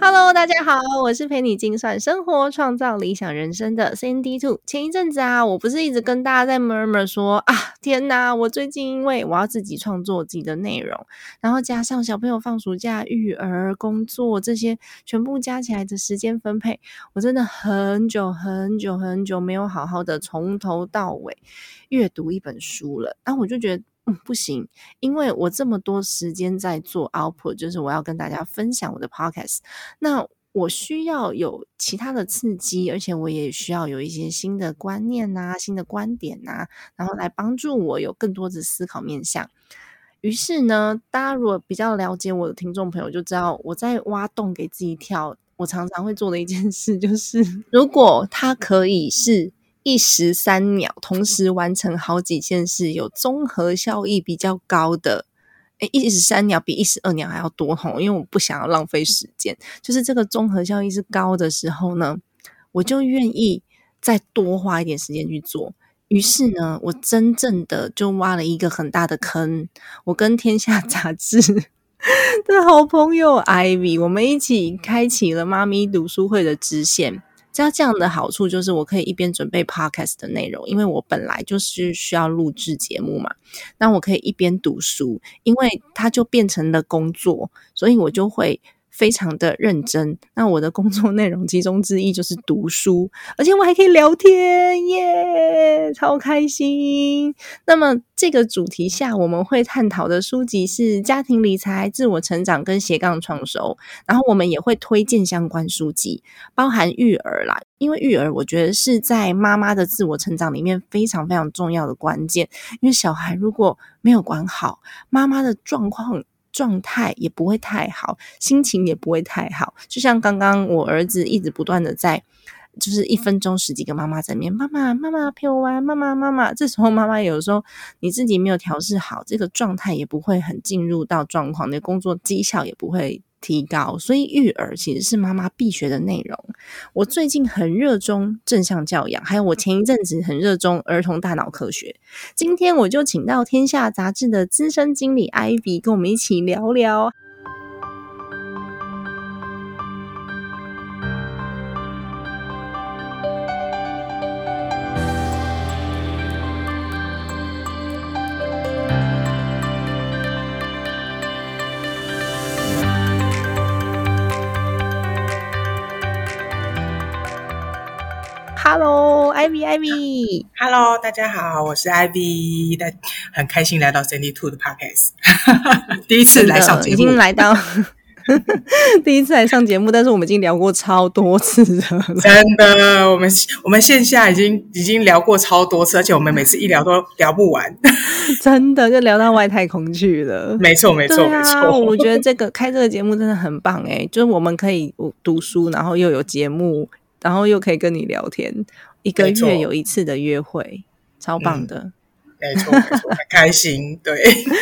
Hello，大家好，我是陪你精算生活、创造理想人生的 Cindy Two。前一阵子啊，我不是一直跟大家在 murmur 说啊，天哪，我最近因为我要自己创作自己的内容，然后加上小朋友放暑假、育儿、工作这些全部加起来的时间分配，我真的很久很久很久没有好好的从头到尾阅读一本书了。然后我就觉得。嗯，不行，因为我这么多时间在做 output，就是我要跟大家分享我的 podcast，那我需要有其他的刺激，而且我也需要有一些新的观念呐、新的观点呐，然后来帮助我有更多的思考面向。于是呢，大家如果比较了解我的听众朋友就知道，我在挖洞给自己跳。我常常会做的一件事就是，如果它可以是。一石三鸟同时完成好几件事，有综合效益比较高的，诶一石三鸟比一石二鸟还要多吼，因为我不想要浪费时间。就是这个综合效益是高的时候呢，我就愿意再多花一点时间去做。于是呢，我真正的就挖了一个很大的坑。我跟天下杂志 的好朋友 Ivy，我们一起开启了妈咪读书会的支线。这这样的好处就是，我可以一边准备 podcast 的内容，因为我本来就是需要录制节目嘛。那我可以一边读书，因为它就变成了工作，所以我就会。非常的认真，那我的工作内容其中之一就是读书，而且我还可以聊天耶，超开心。那么这个主题下，我们会探讨的书籍是家庭理财、自我成长跟斜杠创收，然后我们也会推荐相关书籍，包含育儿啦，因为育儿我觉得是在妈妈的自我成长里面非常非常重要的关键，因为小孩如果没有管好，妈妈的状况。状态也不会太好，心情也不会太好。就像刚刚我儿子一直不断的在，就是一分钟十几个妈妈在面，妈妈妈妈陪我玩，妈妈妈妈。这时候妈妈有时候你自己没有调试好，这个状态也不会很进入到状况，你的工作绩效也不会。提高，所以育儿其实是妈妈必学的内容。我最近很热衷正向教养，还有我前一阵子很热衷儿童大脑科学。今天我就请到天下杂志的资深经理艾比跟我们一起聊聊。Hello，Ivy，Ivy，Hello，大家好，我是 Ivy，但很开心来到 Sandy Two 的 Podcast，第一次来上节目，已经来到 第一次来上节目，但是我们已经聊过超多次了，真的，我们我们线下已经已经聊过超多次，而且我们每次一聊都聊不完，真的就聊到外太空去了，没错没错没错，我觉得这个开这个节目真的很棒哎，就是我们可以读书，然后又有节目。然后又可以跟你聊天，一个月有一次的约会，超棒的，没错，没错，很开心。对，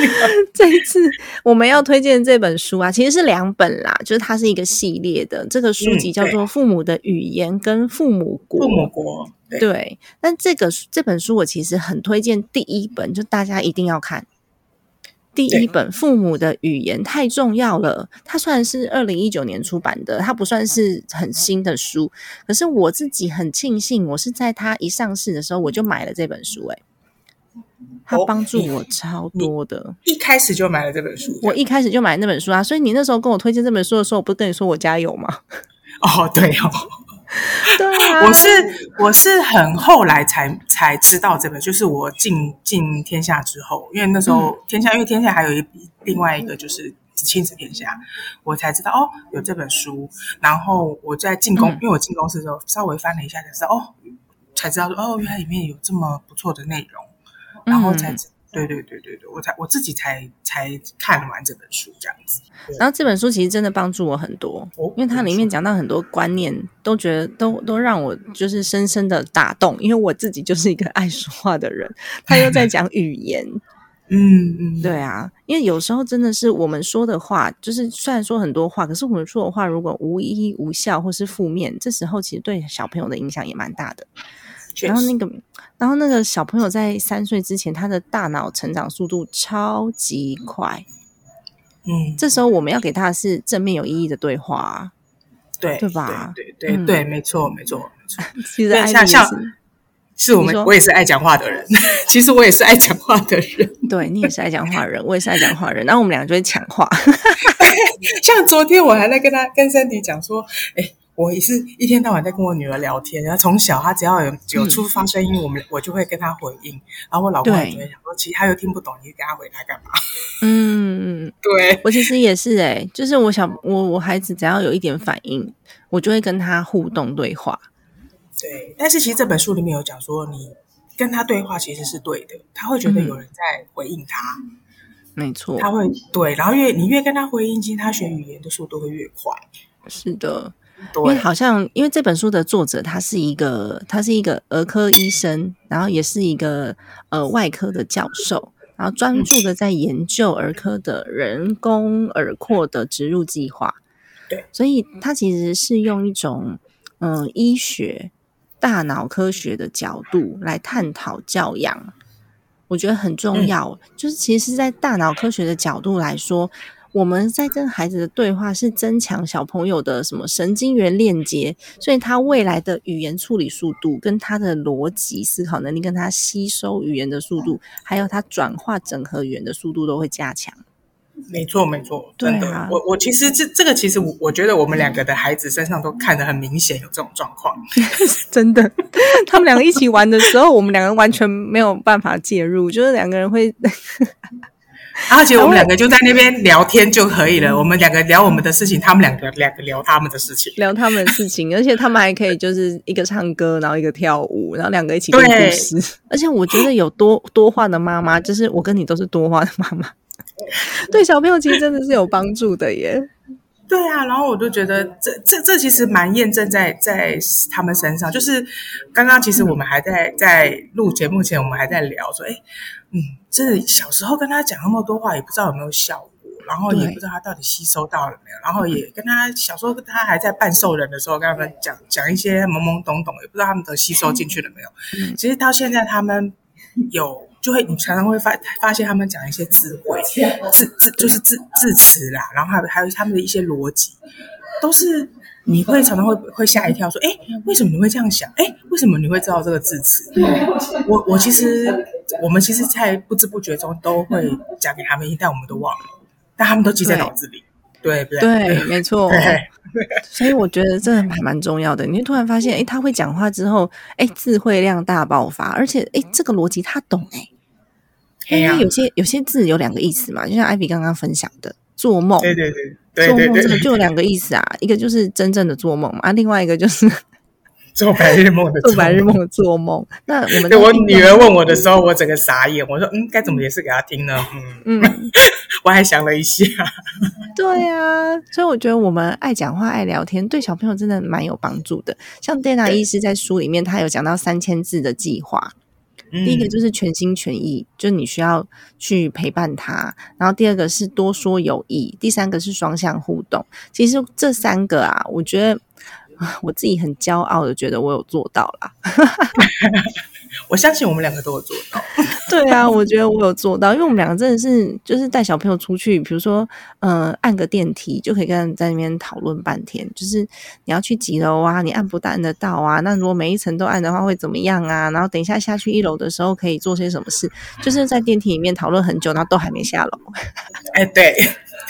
这一次我们要推荐这本书啊，其实是两本啦，就是它是一个系列的。这个书籍叫做《父母的语言》跟《父母国》。父母国，对。但这个这本书我其实很推荐，第一本就大家一定要看。第一本《父母的语言》太重要了。它虽然是二零一九年出版的，它不算是很新的书，可是我自己很庆幸，我是在它一上市的时候我就买了这本书。哎，它帮助我超多的。一开始就买了这本书，我一开始就买那本书啊。所以你那时候跟我推荐这本书的时候，我不是跟你说我家有吗？哦，对哦。对啊，我是我是很后来才才知道这个，就是我进进天下之后，因为那时候天下，因为天下还有一另外一个就是亲子天下，我才知道哦有这本书。然后我在进公，因为我进公司的时候稍微翻了一下，才知道哦，才知道说哦原来里面有这么不错的内容，然后才对对对对对，我才我自己才才看完这本书这样子。然后这本书其实真的帮助我很多，哦因为它里面讲到很多观念，都觉得都都让我就是深深的打动。因为我自己就是一个爱说话的人，他又在讲语言，嗯嗯，对啊，因为有时候真的是我们说的话，就是虽然说很多话，可是我们说的话如果无意义、无效或是负面，这时候其实对小朋友的影响也蛮大的。然后那个，然后那个小朋友在三岁之前，他的大脑成长速度超级快。嗯，这时候我们要给他的是正面有意义的对话啊、对对吧对对对没错没错没错，其实对艾像像是，是我们我也是爱讲话的人，其实我也是爱讲话的人。对你也是爱讲话的人，我也是爱讲话的人，然后我们两个就会抢话。像昨天我还在跟他跟 Sandy 讲说，哎，我也是一天到晚在跟我女儿聊天，然后从小她只要有有出发声音，我们我就会跟她回应，然后我老公也对就会想说，其实他又听不懂，你跟他回他干嘛？嗯，对，我其实也是诶、就是我想我我孩子只要有一点反应，我就会跟他互动对话。对，但是其实这本书里面有讲说，你跟他对话其实是对的，他会觉得有人在回应他，没错，他会对，然后越你越跟他回应，其实他学语言的速度会越快。是的。因为，好像因为这本书的作者他是一个他是一个儿科医生，然后也是一个呃外科的教授，然后专注的在研究儿科的人工耳廓的植入计划。对，所以他其实是用一种嗯、呃医学大脑科学的角度来探讨教养，我觉得很重要。就是其实在大脑科学的角度来说，我们在跟孩子的对话是增强小朋友的什么神经元链接，所以他未来的语言处理速度、跟他的逻辑思考能力、跟他吸收语言的速度，还有他转化整合语言的速度都会加强。没错没错，对真的，啊我我其实这这个其实我我觉得我们两个的孩子身上都看得很明显有这种状况。真的，他们两个一起玩的时候，我们两个完全没有办法介入，就是两个人会然后其实我们两个就在那边聊天就可以了，我们两个聊我们的事情，他们两个两个聊他们的事情。聊他们的事情，而且他们还可以就是一个唱歌，然后一个跳舞，然后两个一起看故事。而且我觉得有多多话的妈妈，就是我跟你都是多话的妈妈，对小朋友其实真的是有帮助的耶。对啊，然后我就觉得这这这其实蛮验证在在他们身上。就是刚刚其实我们还在在录节目前，我们还在聊说，哎，嗯，真的小时候跟他讲那么多话，也不知道有没有效果，然后也不知道他到底吸收到了没有，然后也跟他小时候他还在半兽人的时候，跟他们讲讲一些懵懵懂懂，也不知道他们都吸收进去了没有。嗯其实到现在他们有。就会，你常常会发发现他们讲一些智慧、字字就是字字词啦，然后还有还有他们的一些逻辑，都是你会常常会会吓一跳，说，哎，为什么你会这样想？哎，为什么你会知道这个字词？我我其实我们其实，在不知不觉中都会讲给他们听，但我们都忘了，但他们都记在脑子里，对不对？对，没错。对所以我觉得这还蛮重要的。你会突然发现，哎，他会讲话之后，哎，智慧量大爆发，而且，哎，这个逻辑他懂，哎。因为有些有些字有两个意思嘛，就像艾比刚刚分享的做梦，对对对对做梦这个就有两个意思啊，一个就是真正的做梦嘛，啊，另外一个就是 做白日梦的做白日梦。的做梦。那我们对我女儿问我的时候，我整个傻眼。我说：“嗯，该怎么解释给她听呢？”嗯，嗯，我还想了一下。对啊，所以我觉得我们爱讲话、爱聊天，对小朋友真的蛮有帮助的。像 Dana 医师在书里面，他有讲到三千字的计划，第一个嗯就是全心全意，就你需要去陪伴他；然后第二个是多说有益，第三个是双向互动。其实这三个啊，我觉得啊，我自己很骄傲的觉得我有做到啦。我相信我们两个都有做到。对啊，我觉得我有做到，因为我们两个真的是就是带小朋友出去，比如说，呃，按个电梯就可以跟在那边讨论半天，就是你要去几楼啊，你按不按得到啊？那如果每一层都按的话会怎么样啊？然后等一下下去一楼的时候可以做些什么事？就是在电梯里面讨论很久，然后都还没下楼。哎，对，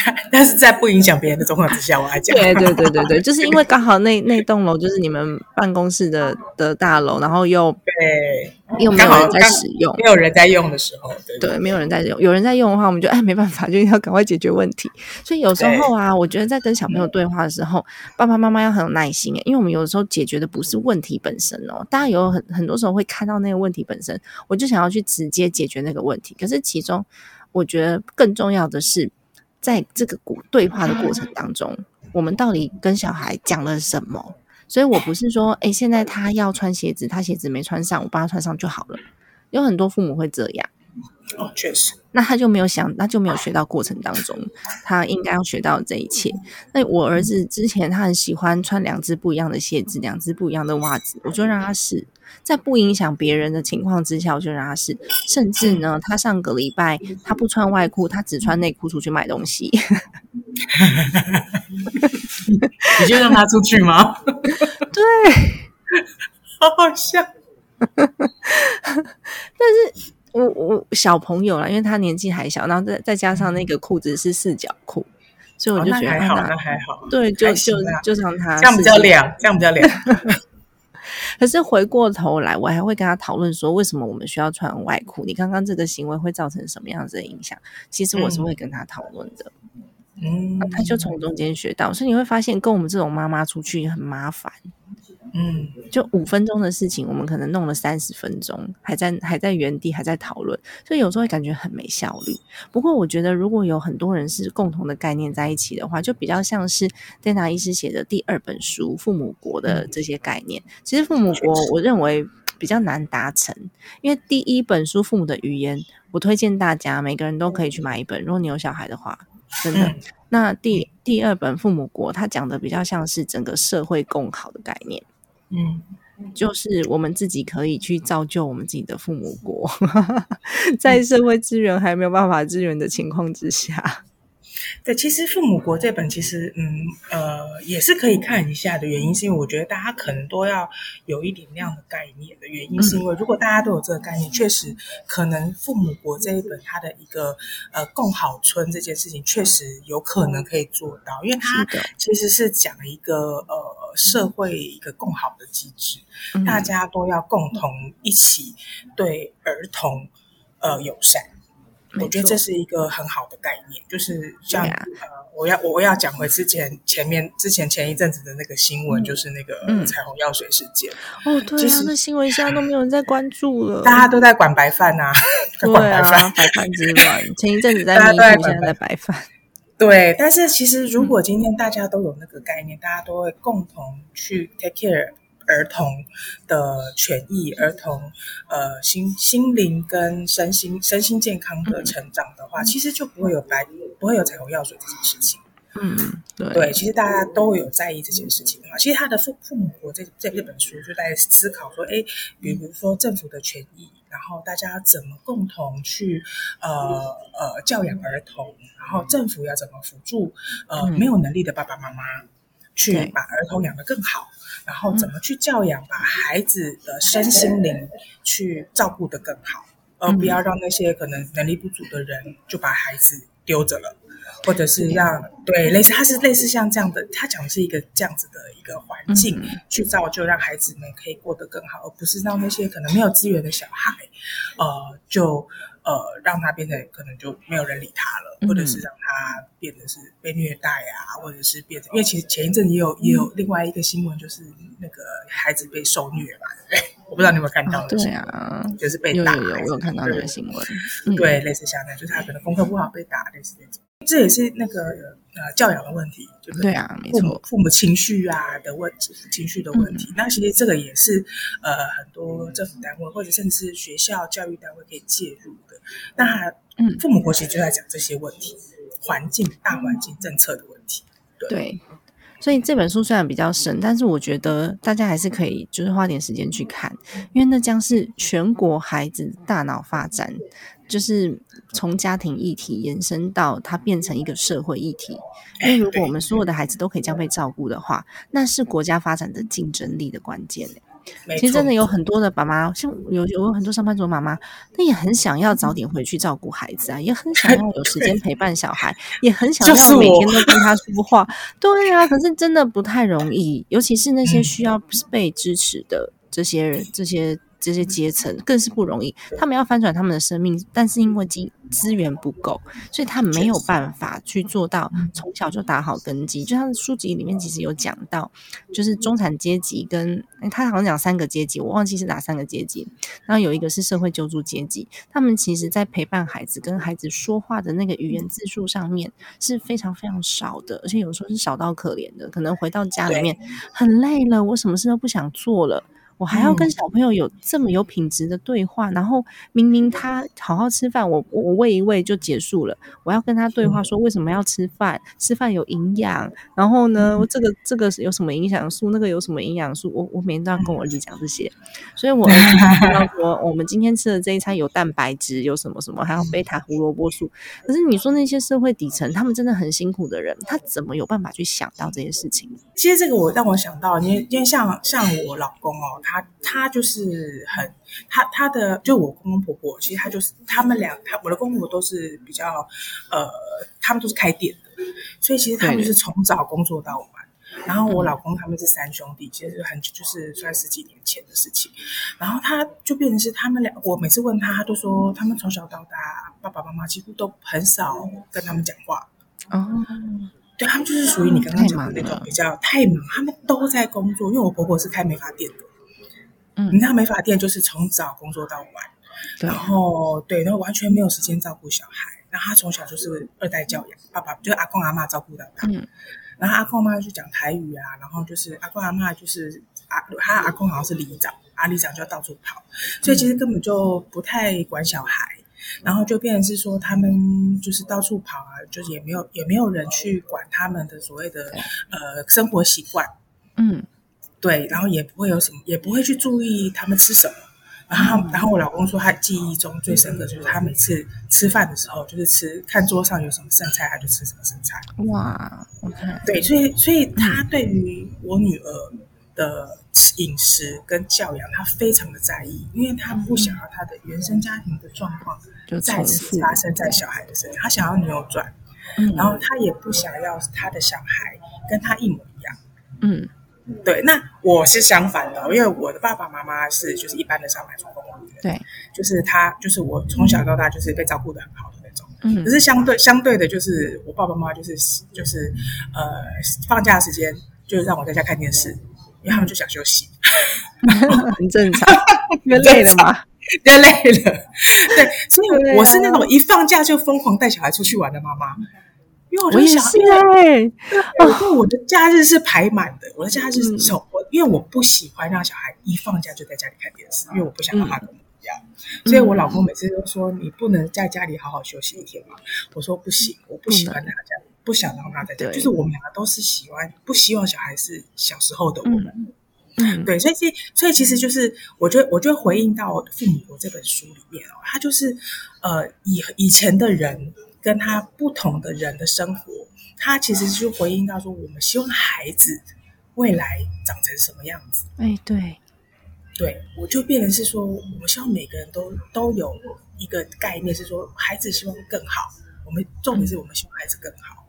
但是在不影响别人的状况之下，我还讲。对对对对对，就是因为刚好那那栋楼就是你们办公室的的大楼，然后又对又没有人在刚好刚使用，没有人在用的时候，对对，没有人在用，有人在用的话，我们就哎没办法，就要赶快解决问题。所以有时候啊，我觉得在跟小朋友对话的时候，爸爸妈妈要很有耐心诶，因为我们有的时候解决的不是问题本身哦，大家有很很多时候会看到那个问题本身，我就想要去直接解决那个问题。可是其中，我觉得更重要的是，在这个过对话的过程当中，我们到底跟小孩讲了什么？所以我不是说，哎，现在他要穿鞋子，他鞋子没穿上，我帮他穿上就好了。有很多父母会这样。哦，确实，那他就没有想，那就没有学到过程当中他应该要学到这一切。那我儿子之前他很喜欢穿两只不一样的鞋子，两只不一样的袜子，我就让他试，在不影响别人的情况之下，我就让他试。甚至呢，他上个礼拜他不穿外裤，他只穿内裤出去买东西。你就让他出去吗？对，好好笑。但是我我小朋友啦，因为他年纪还小，然后再再加上那个裤子是四角裤，所以我就觉得还好，他那还好，对，就就就让他这样比较凉，这样比较凉。可是回过头来，我还会跟他讨论说，为什么我们需要穿外裤？你刚刚这个行为会造成什么样子的影响？其实我是会跟他讨论的，嗯，他就从中间学到。所以你会发现，跟我们这种妈妈出去很麻烦，嗯，就五分钟的事情，我们可能弄了三十分钟，还在还在原地还在讨论，所以有时候会感觉很没效率。不过我觉得，如果有很多人是共同的概念在一起的话，就比较像是 Dana 医师写的第二本书《父母国》的这些概念。其实父母国，我认为比较难达成，因为第一本书《父母的语言》，我推荐大家每个人都可以去买一本，如果你有小孩的话，真的。嗯那第第二本《父母国》，它讲的比较像是整个社会共好的概念。嗯，就是我们自己可以去造就我们自己的父母国，在社会资源还没有办法支援的情况之下，对，其实《父母国》这本其实，嗯呃，也是可以看一下的原因，是因为我觉得大家可能都要有一点那样的概念的原因，是因为如果大家都有这个概念，确实可能《父母国》这一本它的一个呃共好村这件事情，确实有可能可以做到，因为它其实是讲一个呃社会一个共好的机制，嗯。大家都要共同一起对儿童呃友善。没我觉得错这是一个很好的概念，就是像、啊呃，我要我要讲回之前前面之前前一阵子的那个新闻，就是那个嗯彩虹药水事件，哦，对啊那新闻现在都没有人在关注了，大家都在管白饭啊，在 管白饭，，白饭之乱，前一阵子在大家都在管现在在白饭，对。但是其实嗯如果今天大家都有那个概念，大家都会共同去 take care 儿童的权益，儿童呃心心灵跟身心身心健康的成长的话，其实就不会有白不会有彩虹药水这件事情。嗯，对。对，其实大家都有在意这件事情的话，其实他的父父母国这这这本书就在思考说，哎，比如说政府的权益，然后大家怎么共同去呃呃教养儿童，然后政府要怎么辅助呃嗯。没有能力的爸爸妈妈去把儿童养得更好，然后怎么去教养，把孩子的身心灵去照顾得更好，而不要让那些可能能力不足的人就把孩子丢着了。或者是让对类似，他是类似像这样的，他讲的是一个这样子的一个环境，嗯。去造就让孩子们可以过得更好，而不是让那些可能没有资源的小孩，呃，就呃让他变成可能就没有人理他了，嗯或者是让他变得是被虐待啊，或者是变成，因为其实前一阵也有也有另外一个新闻，就是那个孩子被受虐嘛，对不对？我不知道你有没有看到啊对啊，就是被打，有有有，我有看到那个新闻，嗯，对，类似像那样，就是他可能功课不好被打，类似那种。这也是那个呃教养的问题，就是对啊，没错，父母情绪啊的问题，情绪的问题。那其实这个也是呃很多政府单位或者甚至是学校教育单位可以介入的。那嗯父母国其实就在讲这些问题，环境、大环境政策的问题。对。所以这本书虽然比较深，但是我觉得大家还是可以就是花点时间去看，因为那将是全国孩子大脑发展，就是从家庭议题延伸到它变成一个社会议题。因为如果我们所有的孩子都可以这样被照顾的话，那是国家发展的竞争力的关键欸。其实真的有很多的爸妈，像有有很多上班族妈妈，那也很想要早点回去照顾孩子啊，也很想要有时间陪伴小孩，也很想就是要每天都跟他说话。对啊，可是真的不太容易，尤其是那些需要被支持的这些这些这些阶层更是不容易。他们要翻转他们的生命，但是因为资资源不够，所以他没有办法去做到从小就打好根基。就像书籍里面其实有讲到，就是中产阶级跟他好像讲三个阶级，我忘记是哪三个阶级。然后有一个是社会救助阶级，他们其实在陪伴孩子、跟孩子说话的那个语言字数上面是非常非常少的，而且有时候是少到可怜的。可能回到家里面很累了，我什么事都不想做了。我还要跟小朋友有这么有品质的对话，然后明明他好好吃饭，我我喂一喂就结束了。我要跟他对话说为什么要吃饭，吃饭有营养。然后呢，这个这个有什么营养素，那个有什么营养素，我我每天都要跟我儿子讲这些。所以我儿子知道说，我们今天吃的这一餐有蛋白质，有什么什么，还有贝塔胡萝卜素。可是你说那些社会底层，他们真的很辛苦的人，他怎么有办法去想到这些事情？其实这个我让我想到，因为因为像像我老公哦。他他就是很他他的就我公公婆婆，其实他就是他们俩，他我的公公婆都是比较呃，他们都是开店的，所以其实他们就是从早工作到晚。然后我老公他们是三兄弟，其实很就是算十几年前的事情。然后他就变成是他们俩，我每次问他，他都说他们从小到大，爸爸妈妈几乎都很少跟他们讲话。哦。对他们就是属于你刚刚讲的那种比较太忙，他们都在工作。因为我婆婆是开美发店的，嗯，你知道美发店就是从早工作到晚，然后对，然后完全没有时间照顾小孩。然后他从小就是二代教养，爸爸就是阿公阿妈照顾到他，嗯，然后阿公阿妈就讲台语啊，然后就是阿公阿妈就是阿他阿公好像是里长，阿里长就要到处跑，所以其实根本就不太管小孩。然后就变成是说，他们就是到处跑啊，就是也没有也没有人去管他们的所谓的呃生活习惯，嗯，对，然后也不会有什么，也不会去注意他们吃什么。然后，然后我老公说，他记忆中最深刻就是他每次吃饭的时候，就是吃看桌上有什么剩菜，他就吃什么剩菜。哇，对，所以所以他对于我女儿的。饮食跟教养，他非常的在意，因为他不想要他的原生家庭的状况再次发生在小孩的身上，他想要扭转，然后他也不想要他的小孩跟他一模一样。嗯，对。那我是相反的，因为我的爸爸妈妈是就是一般的上班族公务员，对，就是他就是我从小到大就是被照顾的很好的那种。嗯，可是相对相对的，就是我爸爸妈妈就是就是呃放假时间就是让我在家看电视。因为他们就想休息，很正常。因为累了嘛，因为累了。对，所以我是那种一放假就疯狂带小孩出去玩的妈妈。因为我就想，对，我我的假日是排满的。我的假日从我，因为我不喜欢让小孩一放假就在家里看电视，因为我不想让他跟我一样。所以我老公每次都说：“你不能在家里好好休息一天吗？”我说：“不行，我不喜欢他这样。”不想让他在家，就是我们两个都是喜欢，不希望小孩是小时候的我们。嗯，对，所以其所以其实就是，我觉得我就回应到《父母国》这本书里面哦，他就是呃以以前的人跟他不同的人的生活，他其实就回应到说，我们希望孩子未来长成什么样子？哎，对，对我就变成是说，我们希望每个人都都有一个概念，是说孩子希望更好，我们重点是我们希望孩子更好。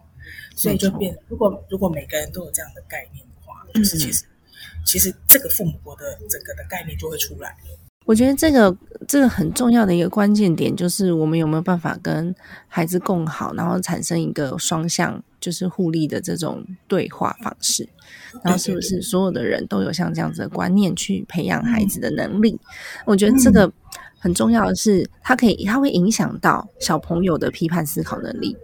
所以就变，如果如果每个人都有这样的概念的话，就是其实其实这个父母国的整个的概念就会出来了。我觉得这个这个很重要的一个关键点，就是我们有没有办法跟孩子共好，然后产生一个双向就是互利的这种对话方式。然后是不是所有的人都有像这样子的观念去培养孩子的能力？我觉得这个很重要的是，它可以它会影响到小朋友的批判思考能力。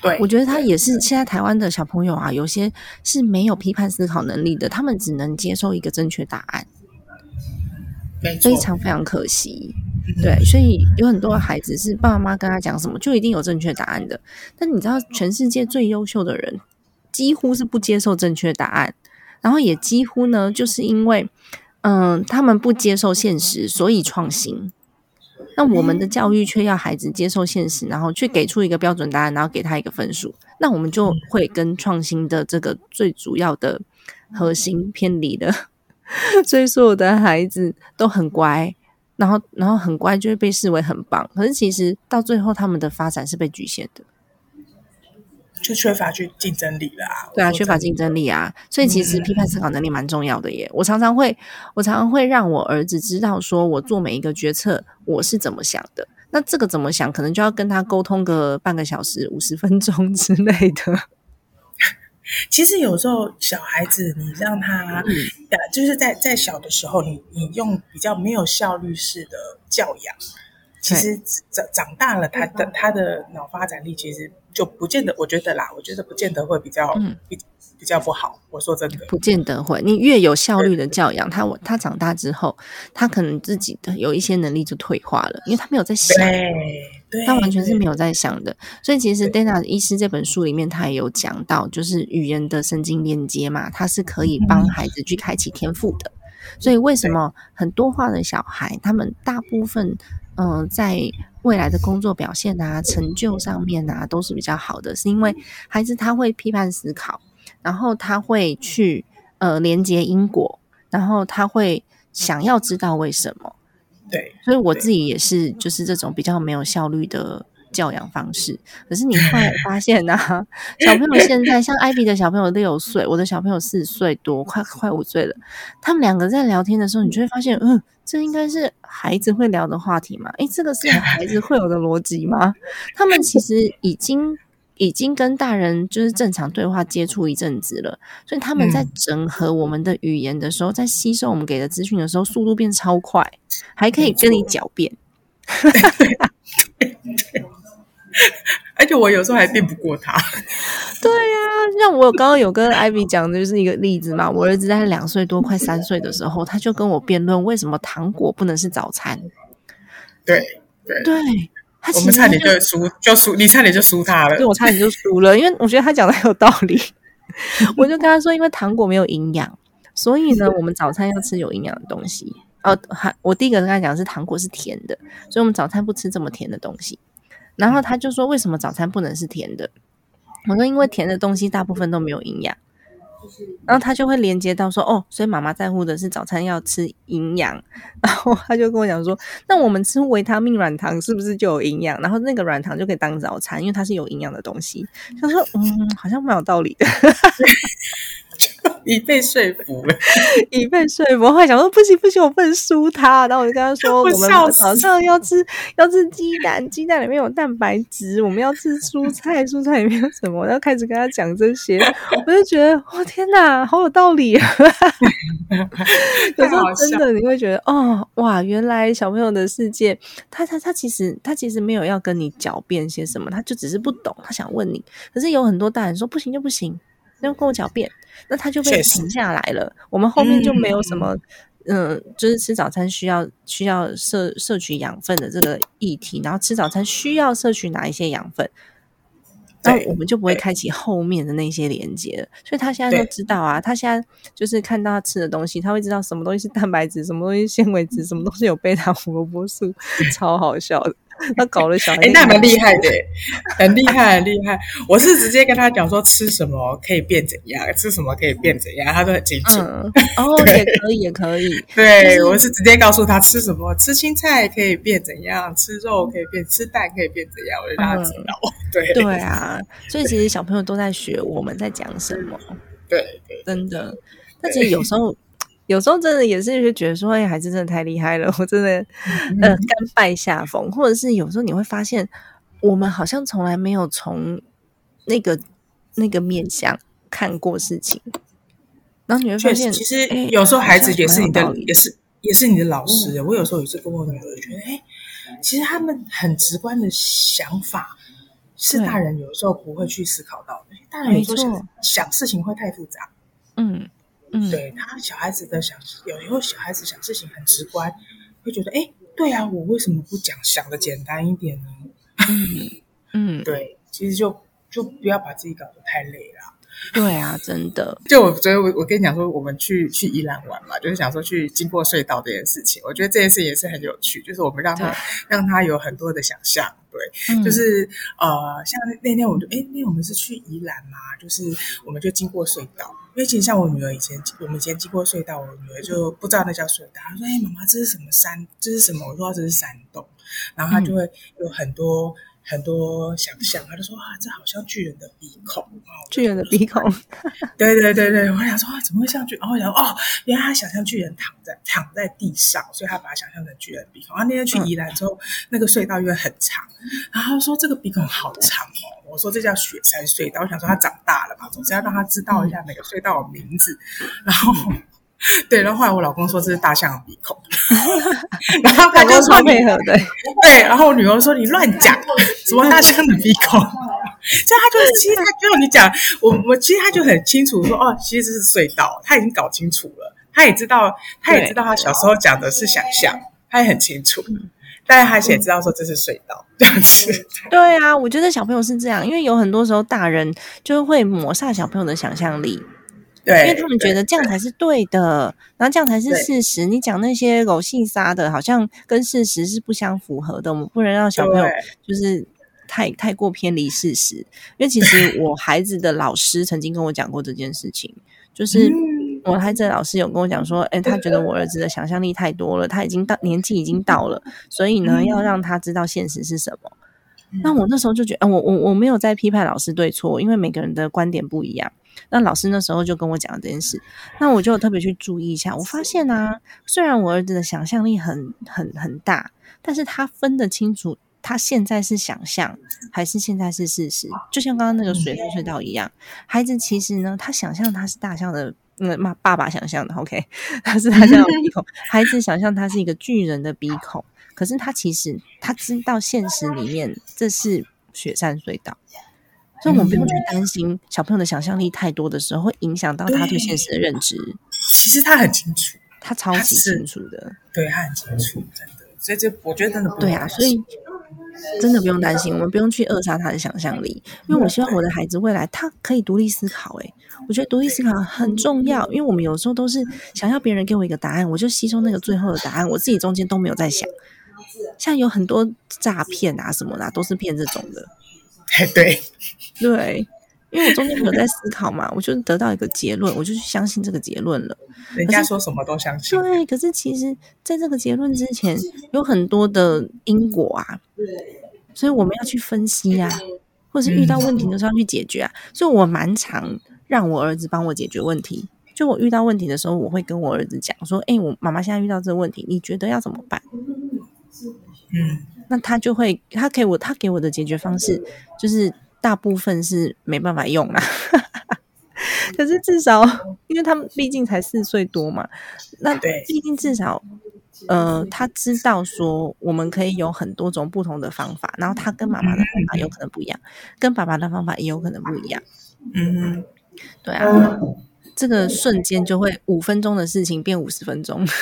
对，我觉得他也是。现在台湾的小朋友啊，有些是没有批判思考能力的，他们只能接受一个正确答案，非常非常可惜。对，所以有很多的孩子是爸爸妈妈跟他讲什么，就一定有正确答案的。但你知道，全世界最优秀的人几乎是不接受正确答案，然后也几乎呢，就是因为嗯，他们不接受现实，所以创新。那我们的教育却要孩子接受现实，然后去给出一个标准答案，然后给他一个分数，那我们就会跟创新的这个最主要的核心偏离了。所以说我的孩子都很乖，然后然后很乖就会被视为很棒，可是其实到最后他们的发展是被局限的。就缺乏去竞争力了啊。对啊，缺乏竞争力啊，所以其实嗯批判思考能力蛮重要的耶。我常常会，我常常会让我儿子知道，说我做每一个决策我是怎么想的。那这个怎么想，可能就要跟他沟通个半个小时、五十分钟之类的。其实有时候小孩子，你让他，嗯呃，就是在在小的时候，你你用比较没有效率式的教养，其实长长大了，他的他的脑发展力其实就不见得，我觉得啦，我觉得不见得会比较、嗯比比较不好。我说真的，不见得会。你越有效率的教养，他他长大之后，他可能自己的有一些能力就退化了，因为他没有在想。他完全是没有有在想的，所以其实 Dana 医师这本书里面，他也有讲到，就是语言的神经连接嘛，它是可以帮孩子去开启天赋的。所以为什么很多话的小孩，他们大部分嗯、呃在未来的工作表现啊、成就上面啊，都是比较好的，是因为孩子他会批判思考，然后他会去呃连接因果，然后他会想要知道为什么。对所以我自己也是，就是这种比较没有效率的教养方式。可是你后来发现呢、小朋友现在像艾比的小朋友六岁，我的小朋友四岁多，快快五岁了。他们两个在聊天的时候，你就会发现，嗯，这应该是孩子会聊的话题嘛？诶，这个是孩子会有的逻辑吗？他们其实已经。已经跟大人就是正常对话接触一阵子了，所以他们在嗯整合我们的语言的时候，在吸收我们给的资讯的时候，速度变超快，还可以跟你狡辩。而且我有时候还辩不过他。对呀、像我刚刚有跟艾比讲的就是一个例子嘛，我儿子在两岁多快三岁的时候，他就跟我辩论为什么糖果不能是早餐。对对，对，我们差点就就输，就输，你差点就输他了对。我差点就输了，因为我觉得他讲的很有道理。我就跟他说，因为糖果没有营养，所以呢，我们早餐要吃有营养的东西。哦，还我第一个跟他讲是糖果是甜的，所以我们早餐不吃这么甜的东西。然后他就说，为什么早餐不能是甜的？我说，因为甜的东西大部分都没有营养。然后他就会连接到说，哦，所以妈妈在乎的是早餐要吃营养。然后他就跟我讲说，那我们吃维他命软糖是不是就有营养？然后那个软糖就可以当早餐，因为它是有营养的东西。他说，嗯，好像蛮有道理的。你被说服了，已被说服，我后来想说不行不行，我不能输他。然后我就跟他说，我我们早上要吃要吃鸡蛋，鸡蛋里面有蛋白质，我们要吃蔬菜，蔬菜里面有什么？然后开始跟他讲这些，我就觉得，哦天哪，好有道理啊！有时候真的你会觉得，哦哇，原来小朋友的世界，他他他其实他其实没有要跟你狡辩些什么，他就只是不懂，他想问你。可是有很多大人说不行就不行，要跟我狡辩，那他就被停下来了。我们后面就没有什么，嗯、就是吃早餐需要需要摄摄取养分的这个议题，然后吃早餐需要摄取哪一些养分，那对我们就不会开启后面的那些连接了。所以他现在都知道啊，他现在就是看到他吃的东西，他会知道什么东西是蛋白质，什么东西纤维质，什么东西有贝塔胡萝卜素，超好笑的。他搞了小孩，哎，那蛮厉害的，很厉害，很厉害。我是直接跟他讲说，吃什么可以变怎样，吃什么可以变怎样，他都很清楚。嗯，哦，也可以，也可以。对，我是直接告诉他吃什么，吃青菜可以变怎样，吃肉可以变，吃蛋可以变怎样，我就让他知道。对对啊，所以其实小朋友都在学我们在讲什么，对对，真的。但其实有时候，有时候真的也是就觉得说，哎，孩子真的太厉害了，我真的呃甘拜下风。或者是有时候你会发现，我们好像从来没有从那个那个面向看过事情，然后你会发确现，其实哎有时候孩子也是你的也是也是你的老师。我有时候也是跟我女儿觉得，哎，其实他们很直观的想法是大人有时候不会去思考到的。大人有时候想想事情会太复杂。嗯嗯，对他小孩子的想，有时候小孩子想事情很直观，会觉得，哎，对啊，我为什么不讲想的简单一点呢？嗯嗯，对，其实就就不要把自己搞得太累了。对啊，真的，就我所以我我跟你讲说，我们去去宜兰玩嘛，就是想说去经过隧道这件事情，我觉得这件事也是很有趣，就是我们让他让他有很多的想象，对，嗯就是呃，像那天我们就哎，那天我们是去宜兰嘛，就是我们就经过隧道，因为其实像我女儿以前我们以前经过隧道，我女儿就不知道那叫隧道，她说哎，妈妈这是什么山？这是什么？我说这是山洞，然后她就会有很多。很多想象，他就说啊，这好像巨人的鼻孔哦，巨人的鼻孔，对对对对，我想说啊，怎么会像巨？然后我想哦，原来他想象巨人躺在躺在地上，所以他把它想象成巨人鼻孔。然后那天去宜兰之后，那个隧道因为很长，然后他说这个鼻孔好长哦，我说这叫雪山隧道。我想说他长大了嘛，总是要让他知道一下每个隧道的名字，然后。对，然后后来我老公说这是大象的鼻孔，然后他就说配合的，对，然后我女儿说你乱讲，什么大象的鼻孔？所以他就其实他就你讲，我我其实他就很清楚说哦，其实是隧道，他已经搞清楚了，他也知道，他也知道他小时候讲的是想象，他也很清楚，但是他也知道说这是隧道这样子。对啊，我觉得小朋友是这样，因为有很多时候大人就会抹杀小朋友的想象力。对，因为他们觉得这样才是对的，然后这样才是事实。你讲那些狗性杀的，好像跟事实是不相符合的。我们不能让小朋友就是太太过偏离事实。因为其实我孩子的老师曾经跟我讲过这件事情，就是我孩子的老师有跟我讲说，哎，他觉得我儿子的想象力太多了，他已经到年纪已经到了，所以呢，要让他知道现实是什么。那我那时候就觉得，我我我没有在批判老师对错，因为每个人的观点不一样。那老师那时候就跟我讲这件事，那我就特别去注意一下。我发现啊，虽然我儿子的想象力很很很大，但是他分得清楚，他现在是想象还是现在是事实。就像刚刚那个水隧道一样，孩子其实呢，他想象他是大象的，嗯，妈爸爸想象的，OK，他 是大象的鼻孔，孩子想象他是一个巨人的鼻孔，可是他其实他知道现实里面这是雪山隧道。所以，我们不用去担心小朋友的想象力太多的时候，会影响到他对现实的认知。其实他很清楚，他超级清楚的，对他很清楚，真的。所以，这我觉得真的对啊。所以，真的不用担心，我们不用去扼杀他的想象力，因为我希望我的孩子未来他可以独立思考。哎，我觉得独立思考很重要，因为我们有时候都是想要别人给我一个答案，我就吸收那个最后的答案，我自己中间都没有在想。像有很多诈骗啊什么的，都是骗这种的。哎，对。对，因为我中间没有在思考嘛，我就得到一个结论，我就去相信这个结论了。人家说什么都相信。对，可是其实在这个结论之前，有很多的因果啊。所以我们要去分析啊，或者是遇到问题的时候要去解决啊。所以我蛮常让我儿子帮我解决问题。就我遇到问题的时候，我会跟我儿子讲说：“哎，我妈妈现在遇到这个问题，你觉得要怎么办？”嗯，那他就会，他给我他给我的解决方式就是。大部分是没办法用啊，可是至少，因为他们毕竟才四岁多嘛，那毕竟至少，呃，他知道说我们可以有很多种不同的方法，然后他跟妈妈的方法有可能不一样，跟爸爸的方法也有可能不一样。嗯，对啊，这个瞬间就会五分钟的事情变五十分钟。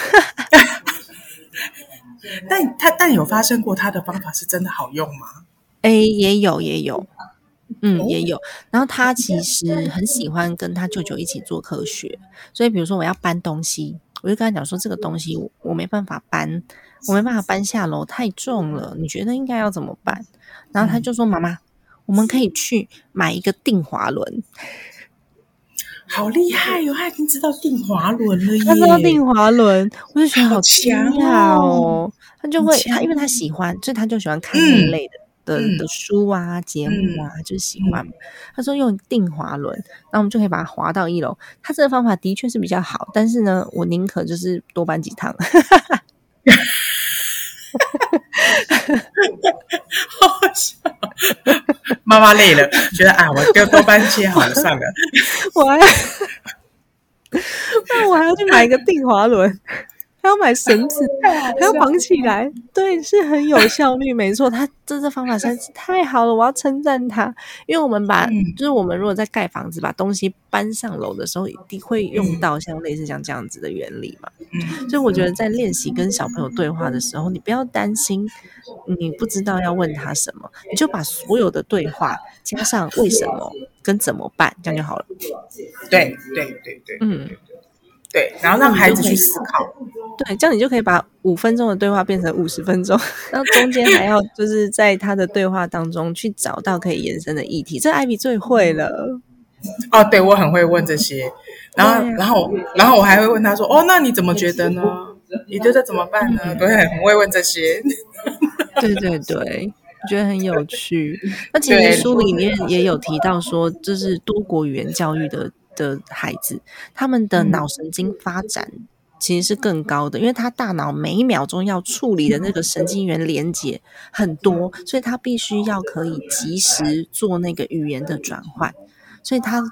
但他但有发生过他的方法是真的好用吗？哎，也有也有。嗯，也有。然后他其实很喜欢跟他舅舅一起做科学，所以比如说我要搬东西，我就跟他讲说这个东西我没办法搬，我没办法搬下楼，太重了。你觉得应该要怎么办？然后他就说：“妈妈，我们可以去买一个定滑轮。”好厉害哟！他已经知道定滑轮了耶！他知道定滑轮，我就觉得好强哦。他就会他因为他喜欢，所以他就喜欢看那类的。的的书啊，节目啊，就喜欢。他说用定滑轮，那我们就可以把它滑到一楼。他这个方法的确是比较好，但是呢，我宁可就是多搬几趟。好笑，妈妈累了，觉得啊，我就多搬些好了，算了。我还要，那 我还要去买一个定滑轮。要买绳 子，还要绑起来，对，是很有效率，没错。他这这方法实在是太好了，我要称赞他。因为我们把，就是我们如果在盖房子，把东西搬上楼的时候，一定会用到像类似像这样子的原理嘛。嗯，所以我觉得在练习跟小朋友对话的时候，你不要担心你不知道要问他什么，你就把所有的对话加上为什么跟怎么办，这样就好了。对对对对，嗯。对，然后让孩子去思考。对，这样你就可以把五分钟的对话变成五十分钟，然后中间还要就是在他的对话当中去找到可以延伸的议题。这艾比最会了。哦，对，我很会问这些。然后，然后，然后我还会问他说：“哦，那你怎么觉得呢？你觉得怎么办呢？”对，很会问这些。对对对，我觉得很有趣。那其实书里面也有提到说，就是多国语言教育的的孩子，他们的嗯脑神经发展其实是更高的，因为他大脑每一秒钟要处理的那个神经元连接很多，所以他必须要可以及时做那个语言的转换，所以他。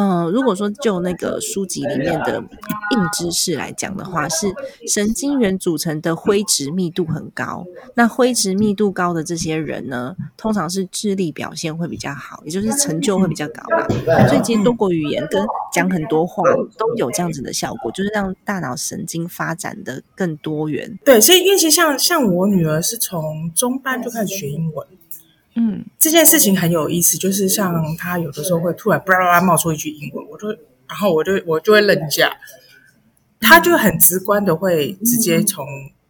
嗯，如果说就那个书籍里面的硬知识来讲的话，是神经元组成的灰质密度很高。那灰质密度高的这些人呢，通常是智力表现会比较好，也就是成就会比较高嘛。所以其实多国语言跟讲很多话都有这样子的效果，就是让大脑神经发展的更多元。对，所以因为其实像像我女儿是从中班就开始学英文，嗯。这件事情很有意思，就是像他有的时候会突然巴拉巴拉冒出一句英文，我就然后我就我就会愣一下，他就很直观的会直接从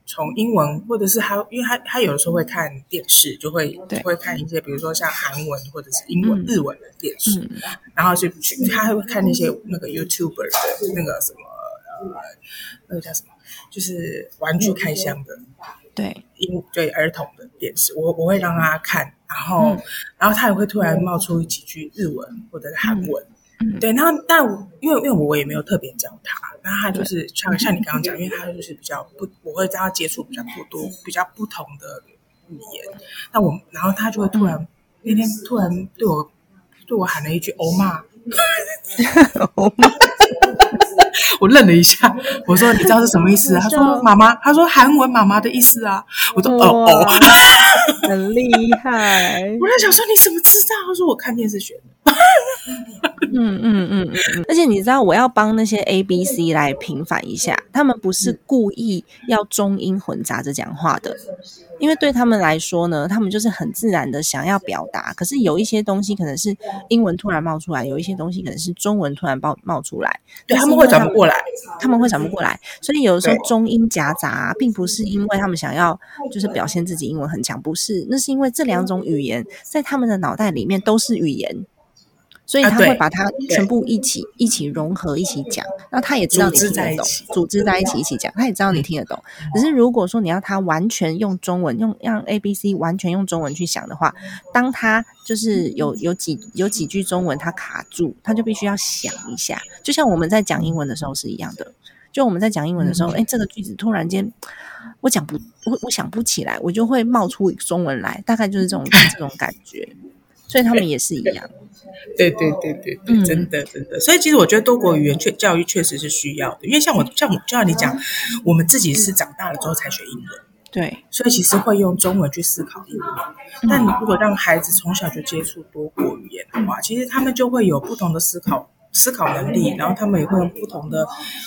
从英文，或者是他，因为他他有的时候会看电视，就会对。会看一些比如说像韩文或者是英文、嗯日文的电视，嗯。然后就去他还会看那些那个 YouTuber 的那个什么呃那个叫什么，就是玩具开箱的。对，英对儿童的电视，我我会让他看，然后、嗯然后他也会突然冒出几句日文或者是韩文，嗯。对，那但因为因为我也没有特别教他，那他就是。像像你刚刚讲，因为他就是比较不，我会跟他接触比较不多、比较不同的语言，那我然后他就会突然、那天突然对我对我喊了一句“欧妈”，我愣了一下，我说：“你知道是什么意思啊？”他说：“妈妈。”他说：“韩文妈妈的意思啊。”我说：“哦哦。”很厉害。我在想说你怎么知道？他说我看电视学的。嗯嗯嗯嗯嗯，而且你知道，我要帮那些 A、B、C 来平反一下，他们不是故意要中英混杂着讲话的，因为对他们来说呢，他们就是很自然的想要表达，可是有一些东西可能是英文突然冒出来，有一些东西可能是中文突然冒冒出来，对他们会转不过来，他们会转不过来，所以有的时候中英夹杂、啊，并不是因为他们想要就是表现自己英文很强，不是，那是因为这两种语言在他们的脑袋里面都是语言。所以他会把它全部一起、一起融合一起讲，那他也知道你听得懂组织在一起一起讲，他也知道你听得懂。可是如果说你要他完全用中文，用让 A B C 完全用中文去想的话，当他就是有有几有几句中文他卡住，他就必须要想一下，就像我们在讲英文的时候是一样的。就我们在讲英文的时候，哎、这个句子突然间我讲不我我想不起来，我就会冒出中文来，大概就是这种 这种感觉。所以他们也是一样。对对对对对，嗯真的真的。所以其实我觉得多国语言确教育确实是需要的，因为像我像我就像你讲，我们自己是长大了之后才学英文，对，所以其实会用中文去思考英文。但你如果让孩子从小就接触多国语言的话，其实他们就会有不同的思考。思考能力，然后他们也会用不同的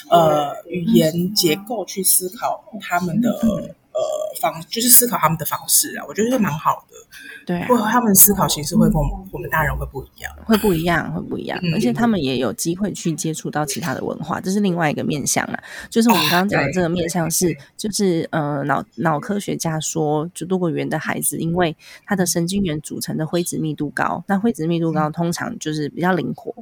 呃语言结构去思考他们的呃方，就是思考他们的方式啊，我觉得是蛮好的。对啊不过他们思考形式会跟我们我们大人会不一样。会不一样，会不一样，嗯而且他们也有机会去接触到其他的文化，这是另外一个面向啊。就是我们刚刚讲的这个面向是，就是呃脑脑科学家说，就多国语言的孩子，因为他的神经元组成的灰质密度高，那灰质密度高通常就是比较灵活，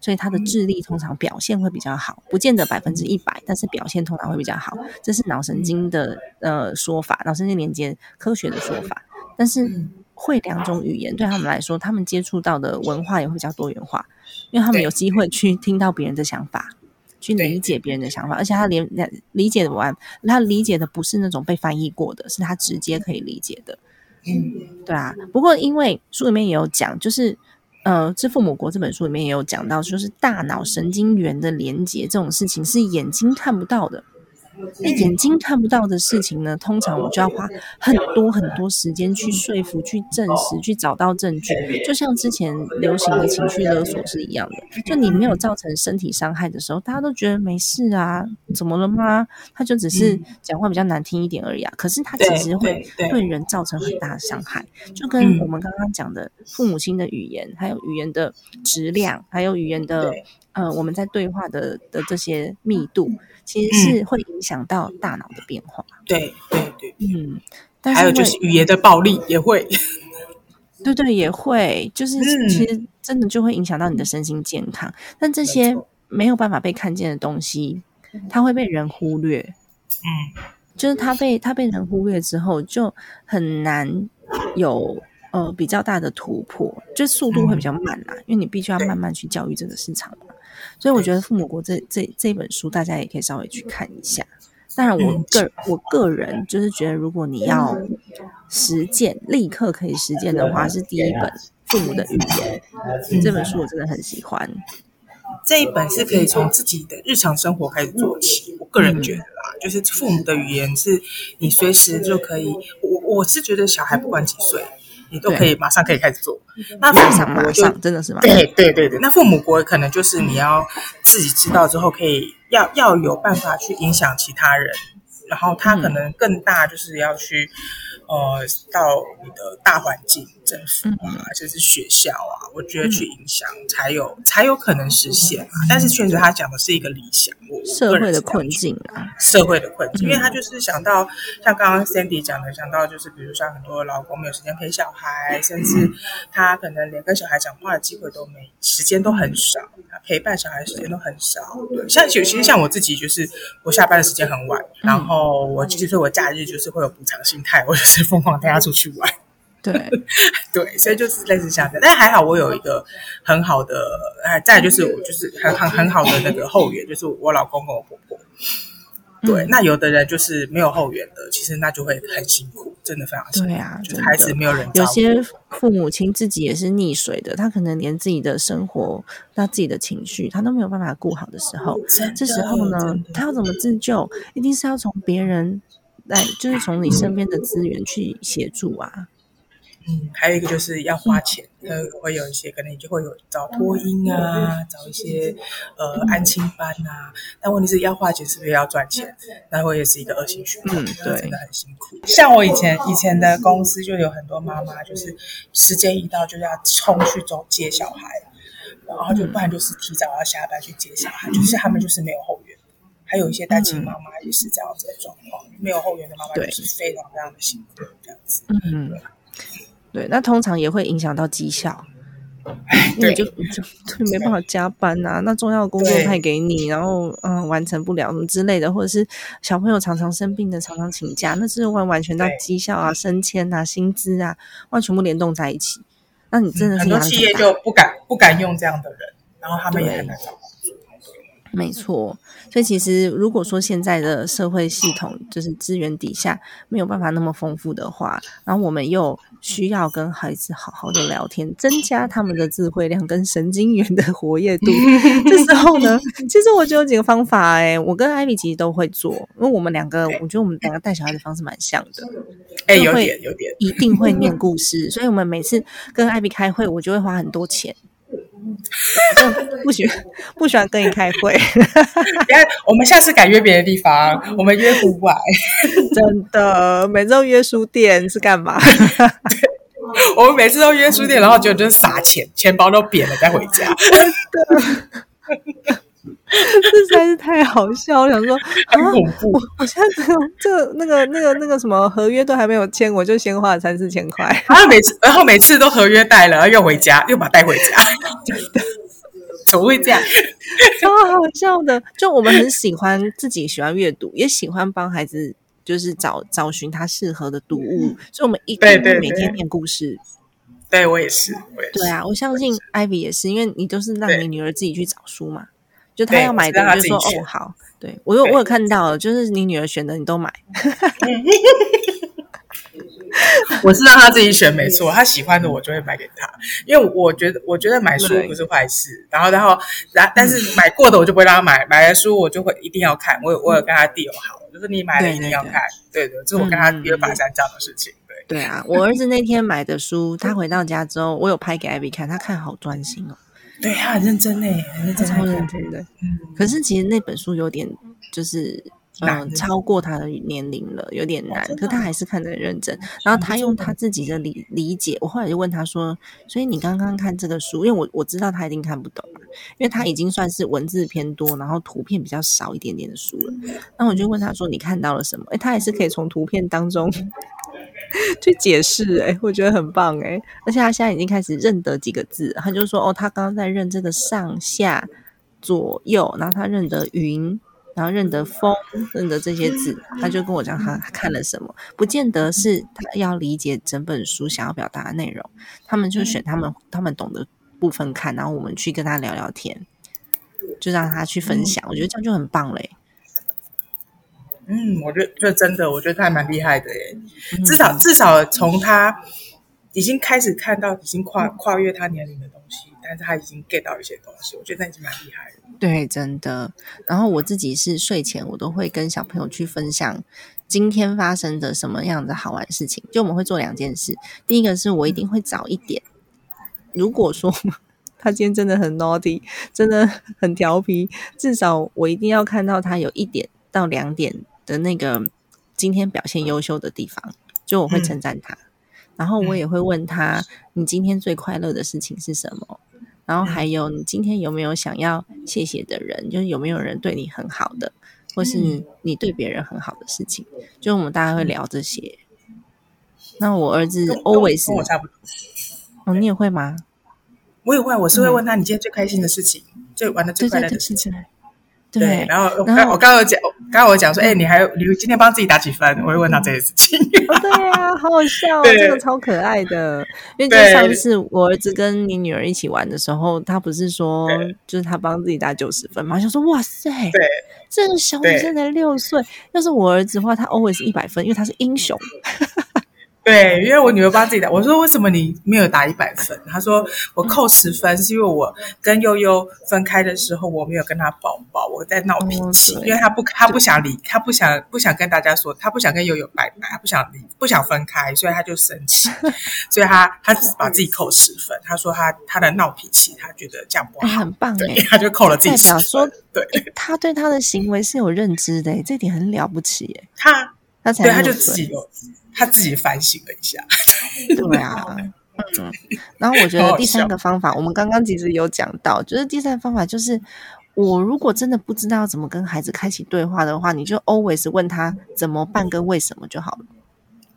所以他的智力通常表现会比较好，不见得百分之一百，但是表现通常会比较好。这是脑神经的呃说法，脑神经连接科学的说法，但是。嗯会两种语言对他们来说，他们接触到的文化也会比较多元化，因为他们有机会去听到别人的想法，去理解别人的想法，而且他连理解完，他理解的不是那种被翻译过的，是他直接可以理解的。嗯，对啊，不过因为书里面也有讲，就是呃，《致父母国》这本书里面也有讲到，就是大脑神经元的连接这种事情是眼睛看不到的。那眼睛看不到的事情呢，通常我就要花很多很多时间去说服、去证实、去找到证据。就像之前流行的情绪勒索是一样的，就你没有造成身体伤害的时候，大家都觉得没事啊，怎么了吗？他就只是讲话比较难听一点而已啊。可是他其实会对人造成很大的伤害，就跟嗯我们刚刚讲的父母亲的语言，还有语言的质量，还有语言的呃，我们在对话的的这些密度，其嗯实是会影响到大脑的变化。对对对。嗯，但还有就是语言的暴力也会，对对也会，就是嗯其实真的就会影响到你的身心健康。但这些没有办法被看见的东西，它会被人忽略。嗯，就是它被它被人忽略之后，就很难有呃比较大的突破，就速度会比较慢啦，因为你必须要慢慢去教育这个市场嘛。所以我觉得《父母国这》这这本书，大家也可以稍微去看一下。当然，我嗯个我个人就是觉得，如果你要实践，立刻可以实践的话，是第一本《父母的语言》这本书，我真的很喜欢。这一本是可以从自己的日常生活开始做起。我个人觉得啦，就是父母的语言是你随时就可以。我我是觉得小孩不管几岁，你都可以马上可以开始做。那马上父母国就马上，真的是吗。对对对对，那父母国可能就是你要自己知道之后，可以要要有办法去影响其他人，然后他可能更大就是要去。呃，到你的大环境、政府啊，甚至学校啊，我觉得去影响才有才有可能实现啊。但是确实，他讲的是一个理想，我社会的困，境啊，社会的困境，因为他就是想到像刚刚 Sandy 讲的，想到就是比如像很多老公没有时间陪小孩，甚至他可能连跟小孩讲话的机会都没，时间都很少，陪伴小孩时间都很少。对，像有其实像我自己，就是我下班的时间很晚，然后我其实我假日就是会有补偿心态，我就是疯狂带他出去玩。对，对，所以就是类似像这样，但还好我有一个很好的，哎，再来就是我就是很很很好的那个后援，就是我老公和我婆婆。对，嗯那有的人就是没有后援的，其实那就会很辛苦，真的非常辛苦。对啊就是孩子没有人。有些父母亲自己也是溺水的，他可能连自己的生活、他自己的情绪，他都没有办法顾好的时候，这时候呢他要怎么自救？一定是要从别人来，就是从你身边的资源去协助啊。嗯，还有一个就是要花钱，呃，会有一些可能你就会有找托婴啊，找一些呃安亲班啊，但问题是要花钱，是不是要赚钱？那会也是一个恶性循环，嗯对真的很辛苦。像我以前以前的公司就有很多妈妈，就是时间一到就要冲去走接小孩，然后就不然就是提早要下班去接小孩，就是他们就是没有后援。还有一些单亲妈妈也是这样子的状况，没有后援的妈妈就是非常非常的辛苦，这样子。嗯，对，那通常也会影响到绩效。因为你就你 就就没办法加班呐、那重要的工作对派给你，然后嗯完成不了什么之类的，或者是小朋友常常生病的，常常请假，那是完完全到对绩效啊、升迁啊、薪资啊，完，全部联动在一起。那你真的很多企业就不敢不敢用这样的人，然后他们也很难找工作。没错，所以其实如果说现在的社会系统就是资源底下没有办法那么丰富的话，然后我们又需要跟孩子好好的聊天，增加他们的智慧量跟神经元的活跃度。这时候呢，其实我就有几个方法、欸，我跟艾比其实都会做，因为我们两个，我觉得我们两个带小孩的方式蛮像的。哎，有点有点，一定会念 故事，所以我们每次跟艾比开会，我就会花很多钱。不喜欢不喜欢跟你开会，等下我们下次改约别的地方，我们约户外，真的，每次都约书店是干嘛？我们每次都约书店，然后结果就是撒钱，钱包都扁了再回家。这实在是太好笑了。想说很啊，恐怖我我现在 这个这个那个那个那个什么合约都还没有签，我就先花了三四千块。然后每次，然后每次都合约带了，然后又回家，又把它带回家，怎么会这样？超好笑的。就我们很喜欢自己喜欢阅读，也喜欢帮孩子就是找找寻他适合的读物，所以我们一定对对每天念故事。对我也是，我也是。对啊，我相信 Ivy 也是，因为你都是让你女儿自己去找书嘛，就他要买的就说哦好，对我有我有看到，就是你女儿选的你都买，我是让他自己选，没错，他喜欢的我就会买给他，因为我觉得我觉得买书不是坏事，然后然后然但是买过的我就不会让他买，买了书我就会一定要看，我有我有跟他 deal 好，就是你买了一定要看，对对，这是我跟他约法三章的事情，对。对啊，我儿子那天买的书，他回到家之后，我有拍给艾比看，他看好专心哦，对他很认真诶，很认真超。认真的。可是其实那本书有点就是。难嗯，超过他的年龄了，有点难。可他还是看得很认真。然后他用他自己的理理解，我后来就问他说：“所以你刚刚看这个书，因为我我知道他一定看不懂，因为他已经算是文字偏多，然后图片比较少一点点的书了。那我就问他说：你看到了什么？诶，他还是可以从图片当中 去解释。诶，我觉得很棒诶，而且他现在已经开始认得几个字，他就说：哦，他刚刚在认这个上下左右，然后他认得云。然后认得风，认得这些字，他就跟我讲他看了什么，不见得是他要理解整本书想要表达的内容，他们就选他们他们懂的部分看，然后我们去跟他聊聊天，就让他去分享，我觉得这样就很棒嘞。嗯，我觉得这真的，我觉得他还蛮厉害的耶。嗯至少至少从他已经开始看到已经跨跨越他年龄的东西，但是他已经 get 到一些东西，我觉得那已经蛮厉害了。对，真的。然后我自己是睡前，我都会跟小朋友去分享今天发生的什么样的好玩事情。就我们会做两件事，第一个是我一定会早一点，如果说 他今天真的很 naughty，真的很调皮，至少我一定要看到他有一点到两点的那个今天表现优秀的地方，就我会称赞他。然后我也会问他，你今天最快乐的事情是什么？然后还有，你今天有没有想要谢谢的人？就是有没有人对你很好的，或是你对别人很好的事情？就我们大家会聊这些。那我儿子 always 跟我差不多，哦，你也会吗？我也会，我是会问他你今天最开心的事情，最玩的最快对对对乐的事情。对对对，，然后我然后刚我刚刚有讲，刚刚我讲说，哎，你还有你今天帮自己打几分？我会问他这些事情。哦，对啊，好好笑、哦，对这个超可爱的。因为就对上次我儿子跟你女儿一起玩的时候，他不是说就是他帮自己打九十分嘛，想说哇塞，对这个小女对生才六岁，要是我儿子的话，他 always 一百分，因为他是英雄。对，因为我女儿帮自己打，我说为什么你没有打一百分？她说我扣十分是因为我跟悠悠分开的时候，我没有跟她抱抱，我在闹脾气，哦因为她不她不想离，她不想不想跟大家说，她不想跟悠悠拜拜，她不想离，不想分开，所以她就生气，所以她她只把自己扣十分。她说她她的闹脾气，她觉得这样不哎，好，很棒哎、对，她就扣了自己说对。哎他对他的行为是有认知的、哎，这点很了不起哎、她他才对，她，就自己有她自己反省了一下。对啊，嗯。然后我觉得第三个方法，我们刚刚其实有讲到，就是第三个方法就是，我如果真的不知道怎么跟孩子开启对话的话，你就 always 问他怎么办跟为什么就好了。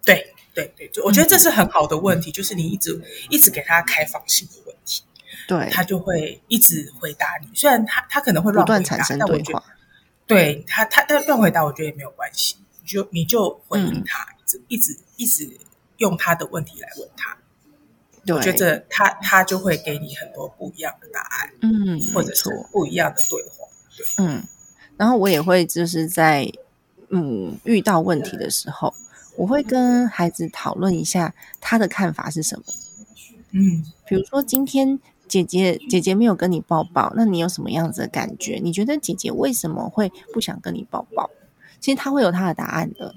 对对对，就我觉得这是很好的问题，就是你一直一直给他开放性的问题，对，他就会一直回答你。虽然他他可能会不乱回答，断产生但我觉得对话。对他他他乱回答，我觉得也没有关系，你就你就回应嗯他，一直一直一直用他的问题来问他，觉得他他就会给你很多不一样的答案，嗯，或者是，不一样的对话。嗯，然后我也会就是在嗯遇到问题的时候，我会跟孩子讨论一下他的看法是什么。嗯比如说今天姐姐姐姐没有跟你抱抱，那你有什么样子的感觉？你觉得姐姐为什么会不想跟你抱抱？其实他会有他的答案的，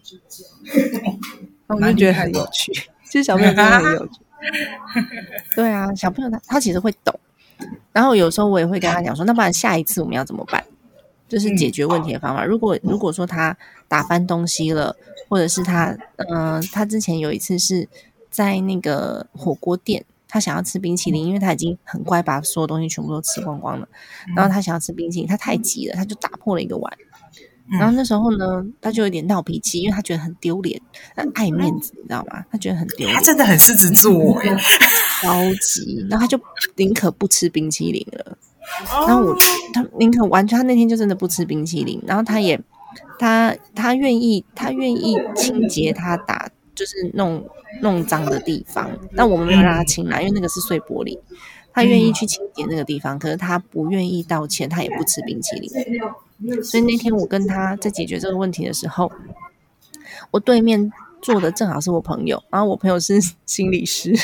我就觉得很有趣。其实小朋友真的很有趣。对啊，小朋友他他其实会懂。然后有时候我也会跟他讲说，那不然下一次我们要怎么办？就是解决问题的方法。如果如果说他打翻东西了，或者是他嗯、呃他之前有一次是在那个火锅店，他想要吃冰淇淋，因为他已经很乖，把所有东西全部都吃光光了。然后他想要吃冰淇淋，他太急了，他就打破了一个碗。然后那时候呢，他就有点闹脾气，因为他觉得很丢脸，他爱面子，你知道吗？他觉得很丢脸，他真的很狮子座耶，超级，然后他就宁可不吃冰淇淋了。然后哦我他宁可完全，他那天就真的不吃冰淇淋，然后他也他他愿意他愿意清洁他打就是弄弄脏的地方，但我们没有让他清啦，因为那个是碎玻璃。他愿意去清洁那个地方，可是他不愿意道歉，他也不吃冰淇淋。所以那天我跟他在解决这个问题的时候，我对面坐的正好是我朋友，然后我朋友是心理师，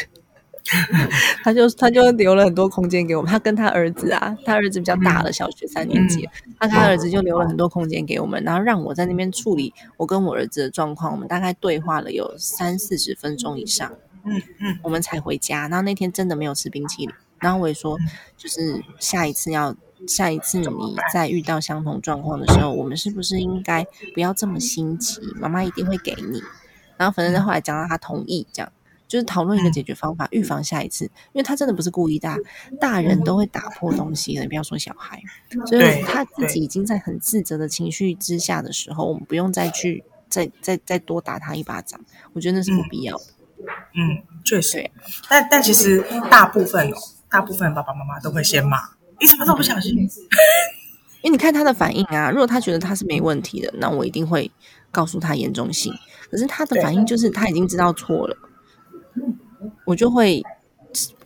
他就他就留了很多空间给我们。他跟他儿子啊，他儿子比较大了，小学三年级了，他他儿子就留了很多空间给我们，然后让我在那边处理我跟我儿子的状况。我们大概对话了有三四十分钟以上，嗯嗯我们才回家。然后那天真的没有吃冰淇淋，然后我也说，就是下一次要。下一次你再遇到相同状况的时候，我们是不是应该不要这么心急？妈妈一定会给你。然后反正后来讲到他同意，这样就是讨论一个解决方法，预防下一次。因为他真的不是故意的啊，大人都会打破东西的，不要说小孩。所以他自己已经在很自责的情绪之下的时候，我们不用再去再再再多打他一巴掌，我觉得那是不必要的。嗯，确实。但但其实大部分哦，大部分爸爸妈妈都会先骂，你怎么这么不小心？因为你看他的反应啊，如果他觉得他是没问题的，那我一定会告诉他严重性。可是他的反应就是他已经知道错了，我就会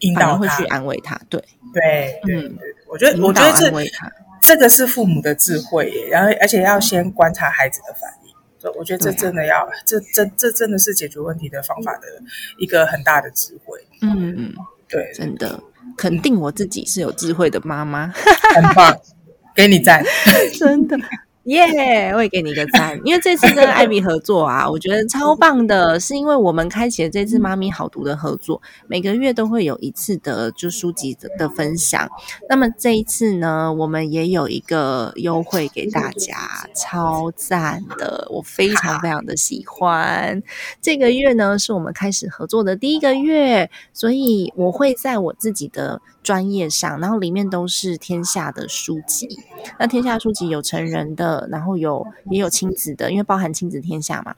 引导他会去，安慰他。对，对对嗯，我觉得我觉得这安慰他。这个是父母的智慧耶，然后而且要先观察孩子的反应。对我觉得这真的要，这这这真的是解决问题的方法的一个很大的智慧。嗯嗯，对，真的肯定我自己是有智慧的妈妈，很棒，给你赞。真的。耶我也给你一个赞，因为这次跟艾比合作啊，我觉得超棒的，是因为我们开启了这次妈咪好读的合作，每个月都会有一次的就书籍的的分享。那么这一次呢，我们也有一个优惠给大家，超赞的，我非常非常的喜欢。这个月呢，是我们开始合作的第一个月，所以我会在我自己的专业上，然后里面都是天下的书籍。那天下书籍有成人的，然后有也有亲子的，因为包含亲子天下嘛。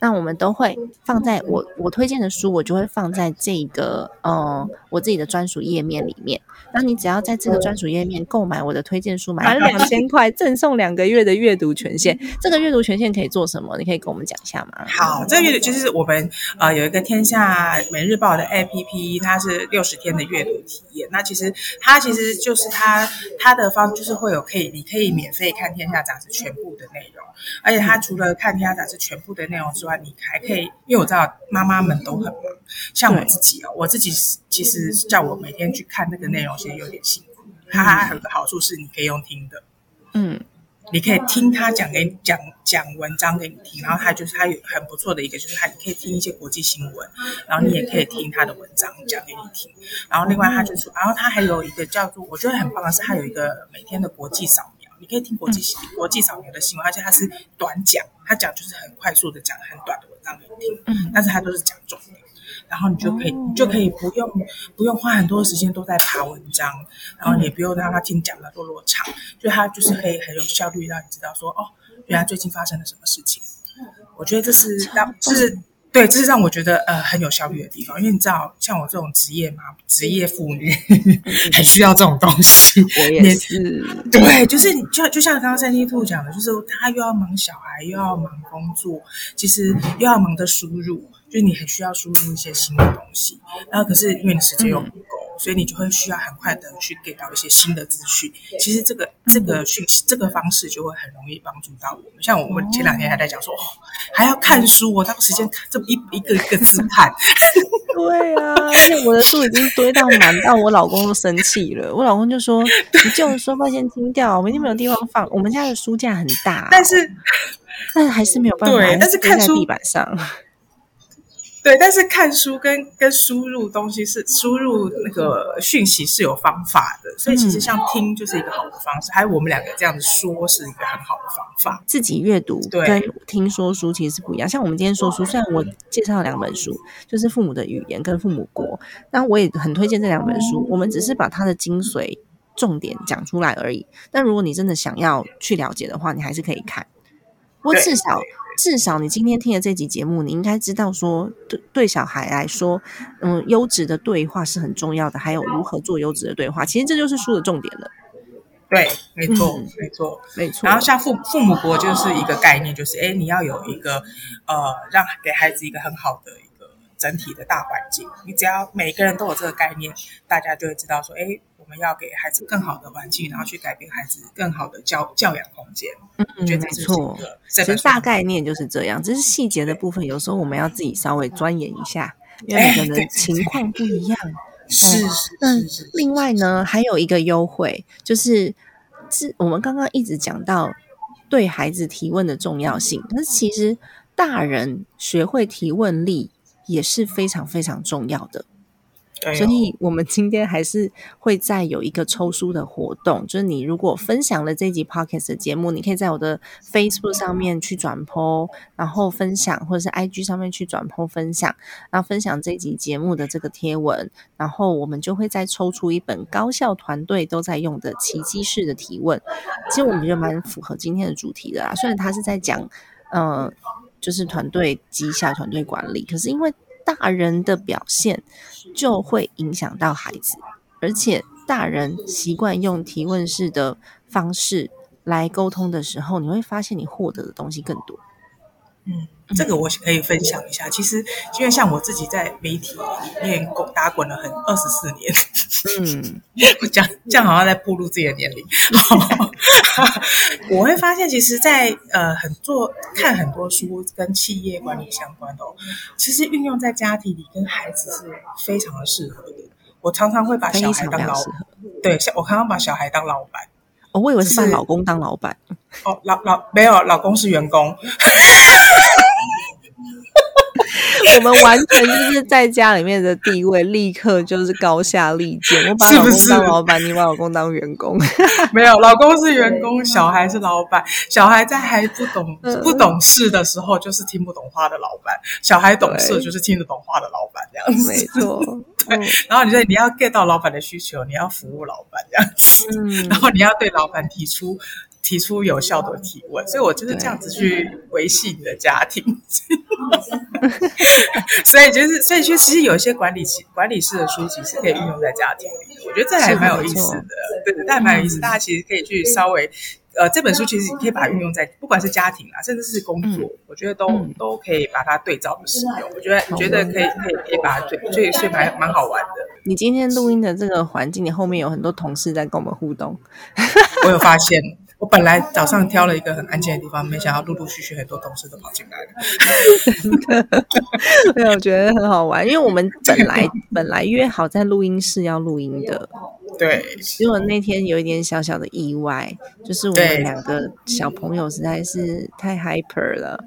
那我们都会放在我我推荐的书，我就会放在这个呃我自己的专属页面里面。那你只要在这个专属页面购买我的推荐书，满两千块赠送两个月的阅读权限。这个阅读权限可以做什么？你可以跟我们讲一下吗？好，这个阅读就是我们呃有一个天下每日报的 APP，它是六十天的阅读体验。那其实它其实就是它它的方就是会有可以你可以免费看天下杂志全部的内容，而且它除了看天下杂志全部的内容之外，你还可以，因为我知道妈妈们都很忙，像我自己哦，我自己其实叫我每天去看那个内容，其实有点辛苦。它有个好处是你可以用听的，嗯。你可以听他讲给你讲讲文章给你听，然后他就是他有很不错的一个，就是他你可以听一些国际新闻，然后你也可以听他的文章讲给你听，然后另外他就是，然后他还有一个叫做我觉得很棒的是，他有一个每天的国际扫描，你可以听国际国际扫描的新闻，而且它是短讲，他讲就是很快速的讲很短的文章给你听，嗯但是他都是讲重点。然后你就可以，你就可以不用不用花很多时间都在爬文章，然后你也不用让他听讲的落落场，就他就是可以很有效率让你知道说，哦，原来最近发生了什么事情。我觉得这是让，这是对，这是让我觉得呃很有效率的地方，因为你知道，像我这种职业嘛，职业妇女 很需要这种东西。我也是，对，就是你就就像刚刚三 D Two 讲的，就是他又要忙小孩，又要忙工作，其实又要忙的输入，就是你很需要输入一些新的东西。然后可是因为你时间又不够，所以你就会需要很快的去给到一些新的资讯。其实这个这个讯息这个方式就会很容易帮助到我们。像我们前两天还在讲说，哦，还要看书，我当时间看这一一个一个字看。对啊，而且我的书已经堆到满到我老公都生气了。我老公就说：“你旧的书包先清掉，我们已经没有地方放。我们家的书架很大哦、但是但还是没有办法，对但是看在看书地板上。对，但是看书跟跟输入东西是输入那个讯息是有方法的，所以其实像听就是一个好的方式，还有我们两个这样子说是一个很好的方法。自己阅读跟听说书其实是不一样。像我们今天说书，虽然我介绍了两本书，就是《父母的语言》跟《父母国》，那我也很推荐这两本书。我们只是把它的精髓、重点讲出来而已。但如果你真的想要去了解的话，你还是可以看。不过至少至少你今天听的这集节目，你应该知道说，对对小孩来说，嗯，优质的对话是很重要的，还有如何做优质的对话。其实这就是书的重点了。对，没错，嗯没错。没错。然后像父父母国就是一个概念，就是哎，你要有一个呃，让给孩子一个很好的一个整体的大环境。你只要每个人都有这个概念，大家就会知道说，哎，我们要给孩子更好的环境，然后去改变孩子更好的教教养空间。嗯，嗯觉得没错。其实大概念就是这样，只是细节的部分，有时候我们要自己稍微钻研一下，因为每个人情况不一样。是是那是是，另外呢，还有一个优惠，就是是我们刚刚一直讲到对孩子提问的重要性，但是其实大人学会提问力也是非常非常重要的。对所以，我们今天还是会再有一个抽书的活动，就是你如果分享了这集 podcast 的节目，你可以在我的 Facebook 上面去转 po，然后分享，或者是 IG 上面去转 po 分享，然后分享这集节目的这个贴文，然后我们就会再抽出一本高校团队都在用的奇迹式的提问。其实我们觉得蛮符合今天的主题的啦，虽然他是在讲，呃，就是团队绩效、团队管理，可是因为大人的表现就会影响到孩子，而且大人习惯用提问式的方式来沟通的时候，你会发现你获得的东西更多。嗯，这个我可以分享一下。其实，因为像我自己在媒体里面滚打滚了很二十四年，嗯，我讲这样好像在步入自己的年龄。我会发现，其实，在呃很做看很多书跟企业管理相关的，哦其实运用在家庭里跟孩子是非常的适合的。我常常会把小孩当老，对，我常常把小孩当老板。哦，我以为是把老公当老板。哦，老老没有，老公是员工。我们完全就是在家里面的地位，立刻就是高下立见。我把老公当老板，你把老公当员工。没有，老公是员工，小孩是老板。小孩在还不懂不懂事的时候，就是听不懂话的老板；小孩懂事，就是听得懂话的老板。这样子，没错。对。然后你说你要 get 到老板的需求，你要服务老板这样子。嗯。然后你要对老板提出。提出有效的提问，所以我就是这样子去维系你的家庭。所以就是，所以就其实有一些管理管理式的书籍是可以运用在家庭里的。我觉得这还蛮有意思的，对对，还蛮有意思。大家其实可以去稍微，呃，这本书其实你可以把它运用在不管是家庭啊，甚至是工作，我觉得都都可以把它对照的使用。我觉得觉得可以可以可以把它对，所以所以蛮蛮好玩的。你今天录音的这个环境，你后面有很多同事在跟我们互动，我有发现。我本来早上挑了一个很安静的地方，没想到陆陆续续很多同事都跑进来了。对，我觉得很好玩，因为我们本来 本来约好在录音室要录音的，对。结果那天有一点小小的意外，就是我们两个小朋友实在是太 hyper 了。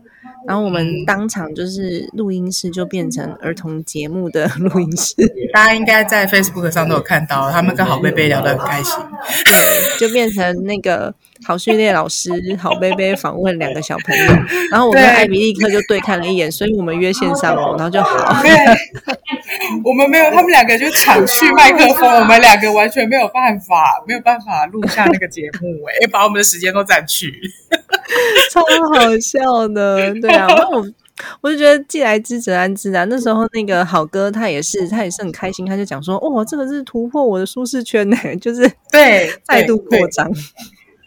然后我们当场就是录音室就变成儿童节目的录音室，大家应该在 Facebook 上都有看到，他们跟好贝贝聊得很开心，对，就变成那个好序列老师好贝贝访问两个小朋友，然后我跟艾米立刻就对看了一眼，所以我们约线上哦，然后就好。我们没有，他们两个就抢去麦克风，我们两个完全没有办法，没有办法录下那个节目，哎，把我们的时间都占去，超好笑的，对啊，我我就觉得既来之则安之啊。那时候那个好哥他也是，他也是很开心，他就讲说，哦，这个是突破我的舒适圈呢，就是对再度扩张，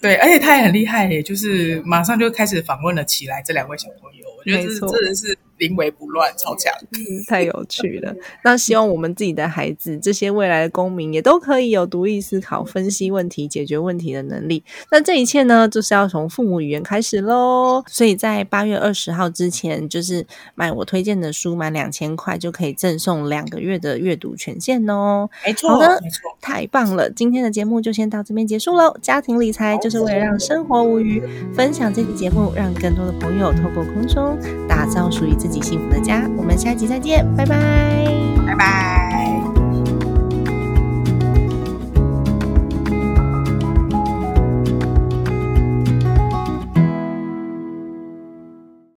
对，而且他也很厉害，就是马上就开始访问了起来这两位小朋友，我觉得这真的是。临危不乱，超强，太有趣了。那希望我们自己的孩子，这些未来的公民，也都可以有独立思考、分析问题、解决问题的能力。那这一切呢，就是要从父母语言开始喽。所以在八月二十号之前，就是买我推荐的书，满两千块就可以赠送两个月的阅读权限哦。没错，好的，没错，太棒了。今天的节目就先到这边结束喽。家庭理财就是为了让生活无虞，分享这期节目，让更多的朋友透过空中打造属于。自己幸福的家，我们下期再见，拜拜，拜拜。